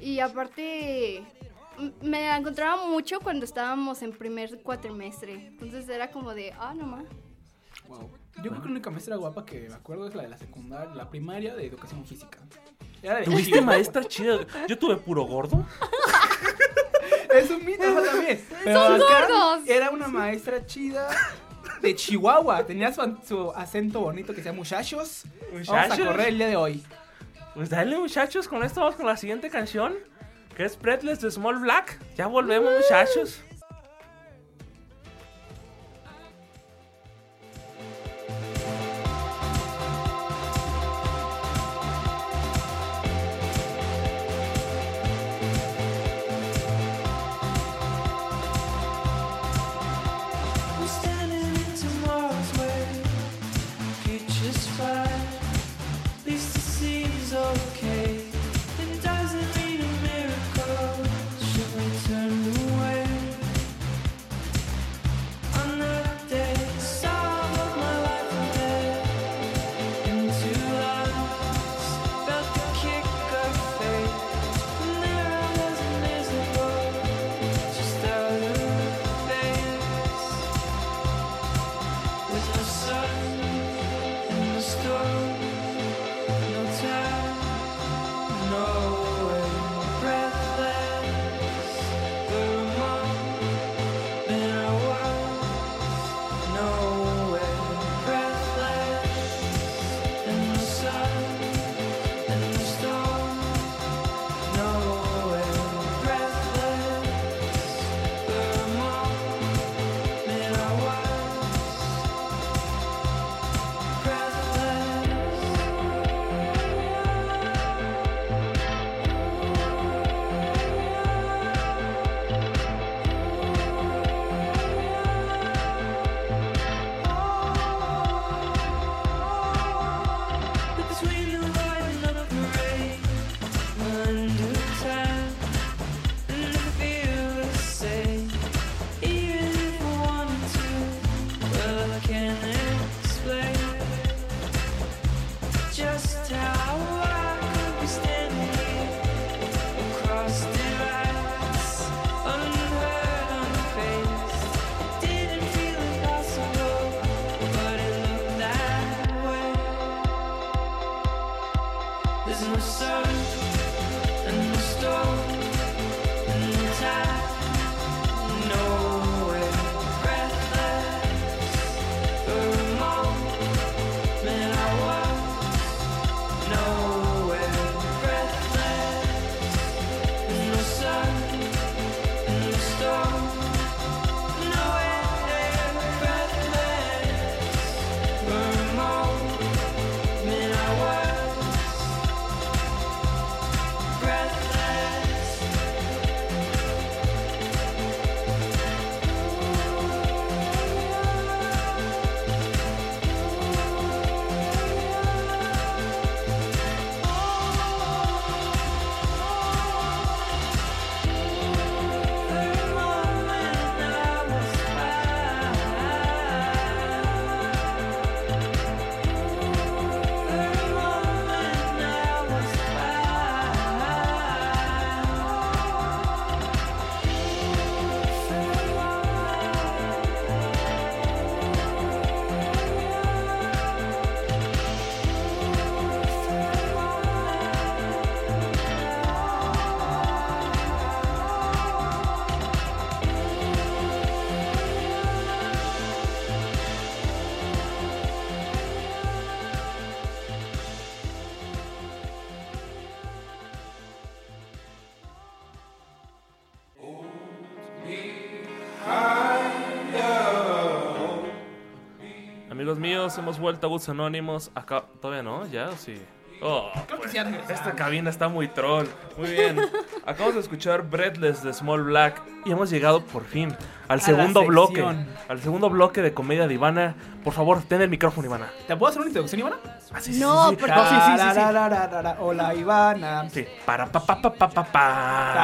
Y aparte, me la encontraba mucho cuando estábamos en primer cuatrimestre. Entonces era como de, ah, no más. Wow. Yo creo que la única maestra guapa que me acuerdo es la de la secundaria, la primaria de educación física. Era de ¿Tuviste maestra chida? Yo tuve puro gordo. (laughs) Es un mito eso también. Pero ¡Son gordos! Era una maestra chida de Chihuahua. Tenía su, su acento bonito que decía muchachos. Vamos a Muchachos. correr el día de hoy. Pues dale muchachos, con esto vamos con la siguiente canción, que es Pretless de Small Black. Ya volvemos muchachos. Hemos vuelto a Boots Anónimos. Acá, todavía no, ya, ¿o sí. Oh, pues, esta cabina está muy troll. Muy bien. Acabamos de escuchar Breathless de Small Black y hemos llegado por fin al segundo bloque. Al segundo bloque de comedia de Ivana. Por favor, ten el micrófono, Ivana. ¿Te puedo hacer una introducción, Ivana? Ah, sí, sí, No, sí, porque- No, sí, sí, sí, sí. Tararararara, Hola, Ivana. Sí. Para pa pa pa pa pa pa.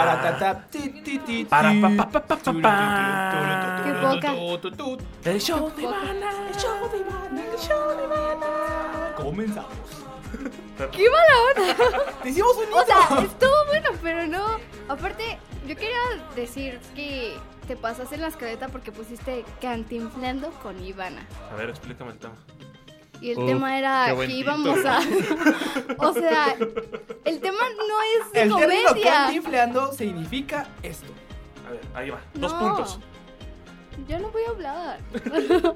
Para pa pa pa pa pa pa. Qué poca. El show de. Ivana. El show de Ivana. El show de Ivana. Comenzamos. ¡Qué mala onda! (laughs) Te hicimos un O sea, estuvo bueno, pero no. Aparte, yo quería decir que te pasaste en la escaleta porque pusiste cantinflando con Ivana. A ver, explícame el tema. Y el tema era que íbamos a. (laughs) o sea, el tema no es de El comedia. cantinfleando significa esto. A ver, ahí va. Dos puntos. Yo no voy a hablar. (laughs)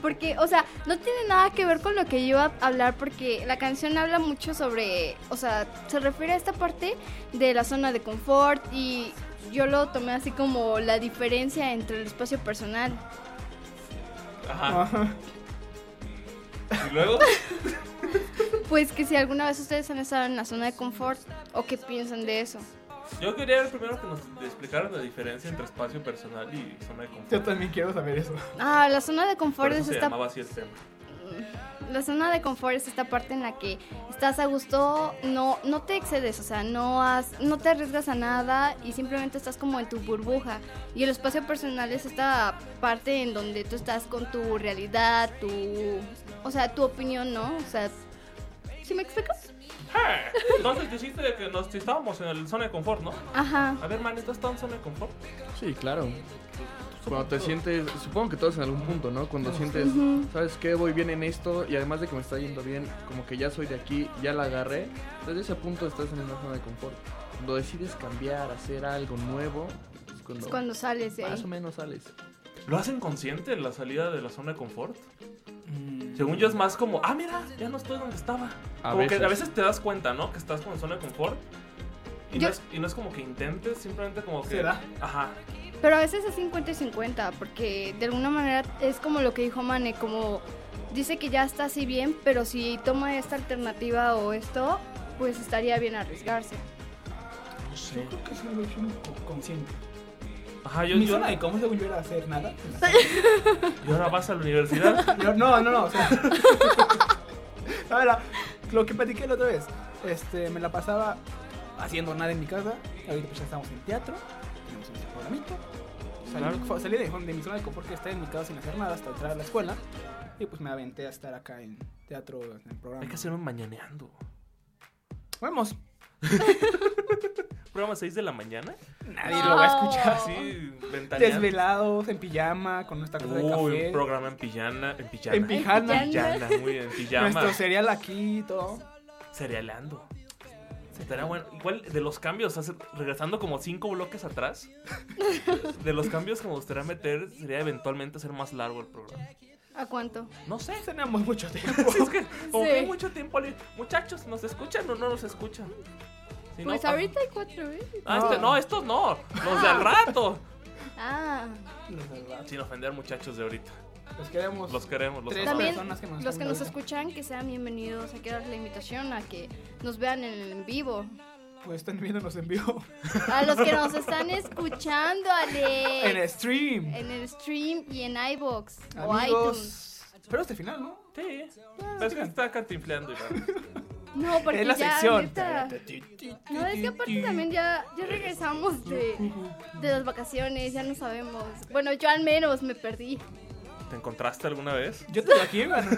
porque, o sea, no tiene nada que ver con lo que yo iba a hablar porque la canción habla mucho sobre, o sea, se refiere a esta parte de la zona de confort y yo lo tomé así como la diferencia entre el espacio personal. Ajá. Ajá. Y luego. (laughs) Pues que si alguna vez ustedes han estado en la zona de confort o qué piensan de eso. Yo quería primero que nos explicaran la diferencia entre espacio personal y zona de confort. Yo también quiero saber eso. Ah, la zona de Por confort eso es se esta llamaba así el tema. La zona de confort es esta parte en la que estás a gusto, no, no te excedes, o sea, no, has, no te arriesgas a nada y simplemente estás como en tu burbuja. Y el espacio personal es esta parte en donde tú estás con tu realidad, tu, o sea, tu opinión, ¿no? O sea, ¿sí me explico? Eh, (laughs) Entonces dijiste que nos estábamos en el zona de confort, ¿no? Ajá. A ver, man, ¿tú estás en zona de confort? Sí, claro. Cuando te sientes, supongo que todos en algún punto, ¿no? Cuando sientes. ¿sabes qué? Voy bien en esto y además de que me está yendo bien, como que ya soy de aquí, ya la agarré. Desde ese punto estás en una zona de confort. Cuando decides cambiar, hacer algo nuevo, es cuando, Es cuando sales de más ahí. o menos sales. ¿Lo hacen consciente en la salida de la zona de confort? Mm. Según yo es más como, ah, mira, ya no estoy donde estaba. A como que a veces te das cuenta, ¿no? Que estás como en zona de confort. Y, Yo- no es, y no es como que intentes, simplemente como que... Se da. Ajá. Pero a veces es 50 y 50, porque de alguna manera es como lo que dijo Mane, como dice que ya está así bien, pero si toma esta alternativa o esto, pues estaría bien arriesgarse. No sé. Yo creo que sí lo he hecho un poco consciente. Ajá, yo, Mi yo, zona de cómo según yo era hacer nada. y ahora vas a la universidad. (laughs) Yo- no, no, no, o sea. (laughs) a ver, lo que platiqué la otra vez. Este, me la pasaba haciendo nada en mi casa. Ahorita pues ya estamos en teatro. Tenemos nuestro programito. Salí, Claro. salí de, de mi zona de confort que está en mi casa sin hacer nada hasta entrar a la escuela. Y pues me aventé a estar acá en teatro, en el programa. Hay que hacer un mañaneando. Vamos. (laughs) ¿Programa 6 de la mañana? Nadie lo va a escuchar. Así, ventaneando. Desvelados, en pijama, con nuestra cosa de Uy, café. un programa en pijana. En pijama. En pijama. En Pijana, muy bien, en pijama. Nuestro cereal aquí y todo. Cerealando. Estaría bueno. Igual de los cambios, hace- regresando como cinco bloques atrás, (laughs) de los cambios que me gustaría meter sería eventualmente hacer más largo el programa. ¿A cuánto? No sé. Tenemos mucho tiempo. (laughs) Es que (laughs) como Sí. que hay mucho tiempo. Muchachos, ¿nos escuchan o no nos escuchan? Si no, Pues ah, ahorita hay cuatro, ¿eh? Ah, este, no, estos no. Los de al rato. Ah, Los. Sin ofender muchachos de ahorita. Los queremos. Los queremos, los también personas que nos los que nos escuchan, que sean bienvenidos. Hay que darles la invitación a que nos vean en vivo. Pues están viéndonos en vivo. A los que nos (laughs) están escuchando, Ale. en el stream. En el stream y en iBox o iTunes. Amigos. Pero este final, ¿no? Sí. Pero es que está cantinfleando, Iván. (laughs) No, porque es la ya sección. ahorita- No, es que aparte también ya, ya regresamos de, de las vacaciones, ya no sabemos. Bueno, yo al menos me perdí. ¿Te encontraste alguna vez? Yo te lo aquí, hermano. (laughs)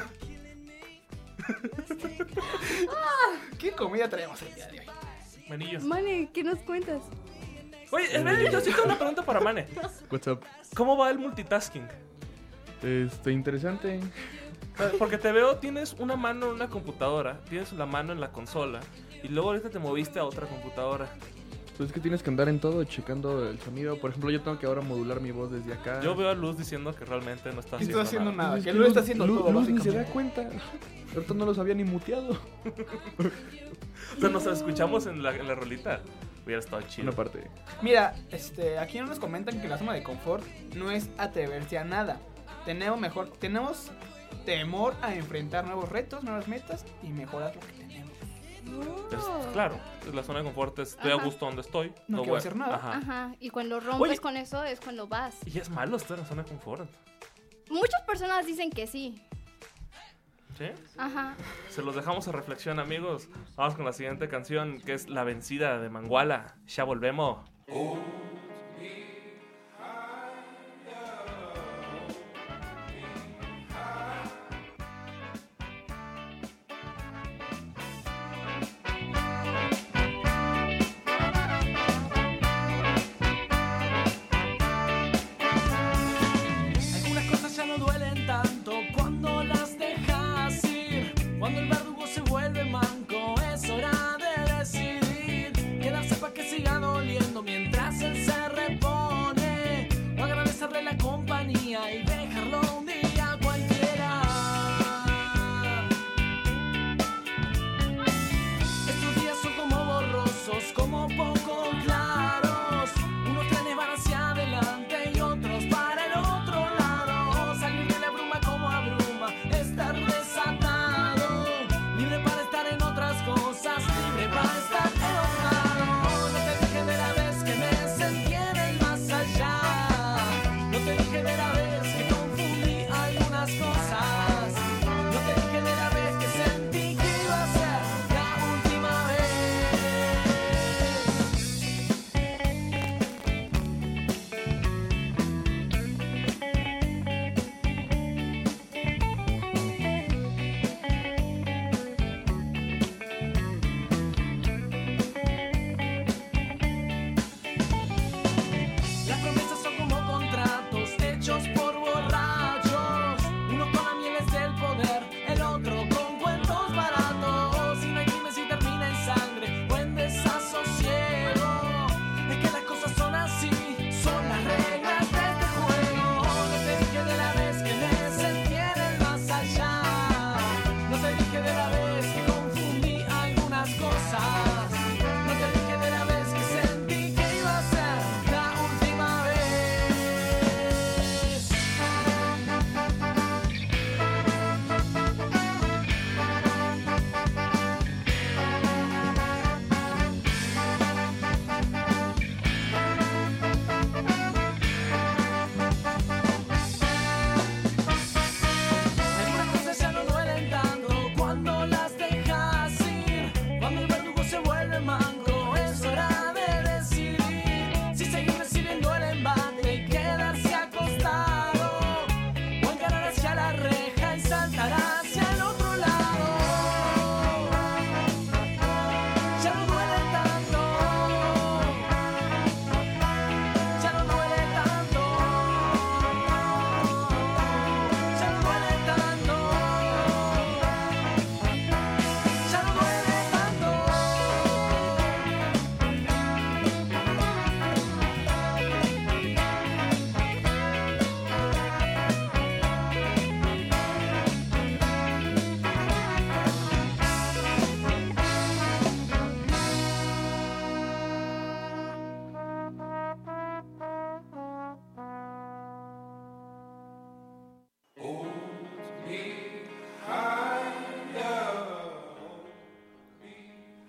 ¿Qué comida traemos el día de hoy? Mane, ¿qué nos cuentas? Oye, Manillo, yo sí tengo una pregunta para Mane. What's up? ¿Cómo va el multitasking? Este, interesante. Porque te veo, tienes una mano en una computadora, tienes la mano en la consola, y luego ahorita te moviste a otra computadora. Pues es que tienes que andar en todo checando el sonido. Por ejemplo, yo tengo que ahora modular mi voz desde acá. Yo veo a Luz diciendo que realmente no está No haciendo, haciendo nada. nada. Pues Que es Lu Luz- está haciendo Luz- todo, Luz ni se da cuenta. Ahorita no los había ni muteado. (laughs) O sea, nos escuchamos en la, en la rolita. Hubiera estado chido. Una parte. Mira, este, aquí nos comentan que la zona de confort no es atreverse a nada. Tenemos mejor, tenemos temor a enfrentar nuevos retos, nuevas metas y mejorar lo que Es- claro, es la zona de confort, es- estoy a gusto donde estoy. No quiero voy- hacer nada. Ajá. Ajá, y cuando rompes Oye. con eso es cuando vas. Y es malo estar en la zona de confort. Muchas personas dicen que sí. ¿Sí? Ajá. Se los dejamos a reflexión, amigos. Vamos con la siguiente canción, que es La Vencida de Manguala. Ya volvemos. Algunas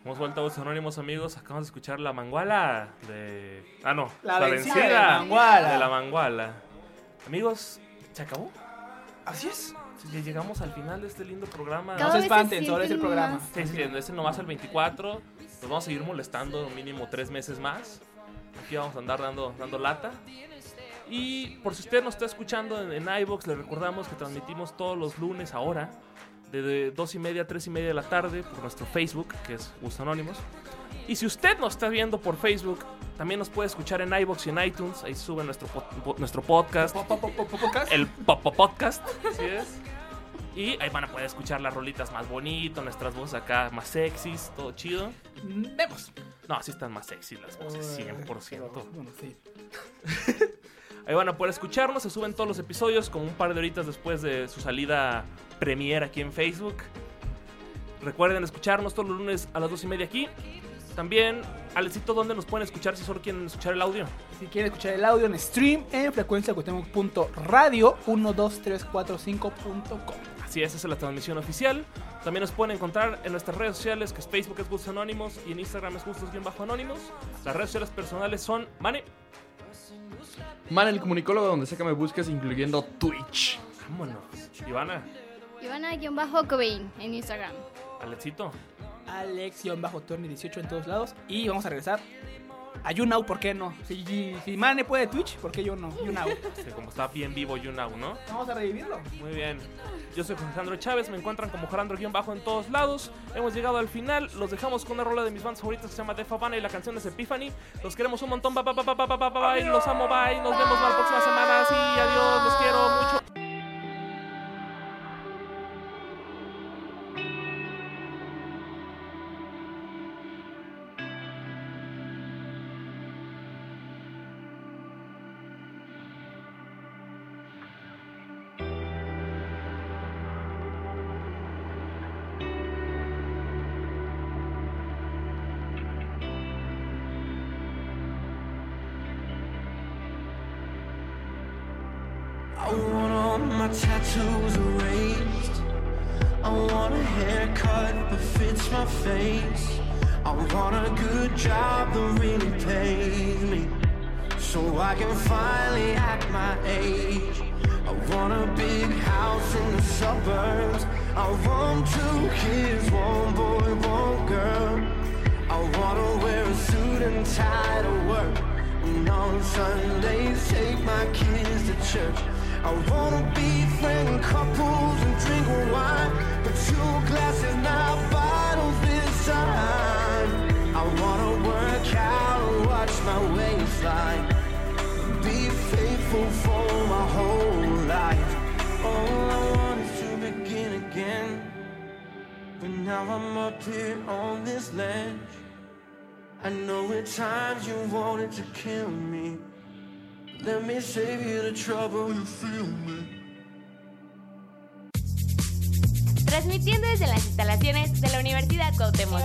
Hemos vuelto a Voces Anónimos, amigos. Acabamos de escuchar La Manguala de... Ah, no. La Vencida de Manguala. De La Manguala. Amigos, ¿se acabó? Así es. Llegamos al final de este lindo programa. No se espanten, solo es el programa. más- Sí, sí, ese nomás el 24. Nos vamos a seguir molestando mínimo tres meses más. Aquí vamos a andar dando, dando lata. Y por si usted nos está escuchando en, en iVoox, le recordamos que transmitimos todos los lunes ahora, de 2 y media a 3 y media de la tarde, por nuestro Facebook, que es Gustos Anónimos. Y si usted nos está viendo por Facebook, también nos puede escuchar en iVoox y en iTunes. Ahí sube nuestro, po- nuestro podcast, Po- po- po- po- podcast. el Popo Podcast. Así es. Y ahí van a poder escuchar las rolitas más bonitas, nuestras voces acá más sexys, todo chido. Vemos. No, así están más sexy las voces, 100%. Pero, bueno, sí. (laughs) Ahí van a poder escucharnos, se suben todos los episodios como un par de horitas después de su salida premier aquí en Facebook. Recuerden escucharnos todos los lunes a las dos y media aquí. También, Alecito, ¿dónde nos pueden escuchar si solo quieren escuchar el audio? Si quieren escuchar el audio en stream en frecuencia radio 12345.com. Así es, esa es la transmisión oficial. También nos pueden encontrar en nuestras redes sociales, que es Facebook es Gustos Anónimos y en Instagram es Gustos-Anónimos. Las redes sociales personales son Mane. Man, el comunicólogo, donde sea que me busques, incluyendo Twitch. Vámonos. Ivana, Ivana-Cobain en Instagram. Alexito. Alex-Torni18 en todos lados. Y vamos a regresar a YouNow, ¿por qué no? Si, si, Mane puede Twitch, ¿por qué yo no? YouNow. (laughs) Sí, como está bien vivo YouNow, ¿no? Vamos a revivirlo. Muy bien. Yo soy Alejandro Chávez, me encuentran como Jarandro-Bajo en todos lados. Hemos llegado al final, los dejamos con una rola de mis bandas favoritas que se llama Def Havana y la canción es Epiphany. Los queremos un montón, bye, bye, bye, bye, bye, bye, bye, los amo, bye. Nos vemos la próxima semana, tattoos erased. I want a haircut that fits my face. I want a good job that really pays me. So I can finally act my age. I want a big house in the suburbs. I want two kids, one boy, one girl. I wanna wear a suit and tie to work. And on Sundays, take my kids to church. I wanna be befriend couples and drink wine, but two glasses, not bottles this time. I wanna work out and watch my waistline. Be faithful for my whole life. All I want is to begin again. But now I'm up here on this ledge. I know at times you wanted to kill me. Let me save you the trouble you feel me. Transmitiendo desde las instalaciones de la Universidad Cuauhtémoc.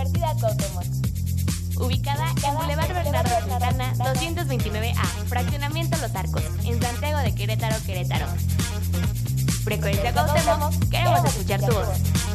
Ubicada en Boulevard Bernardo Santana 229A, Fraccionamiento Los Arcos, en Santiago de Querétaro, Querétaro. Frecuencia Cuauhtémoc, queremos escuchar tu voz.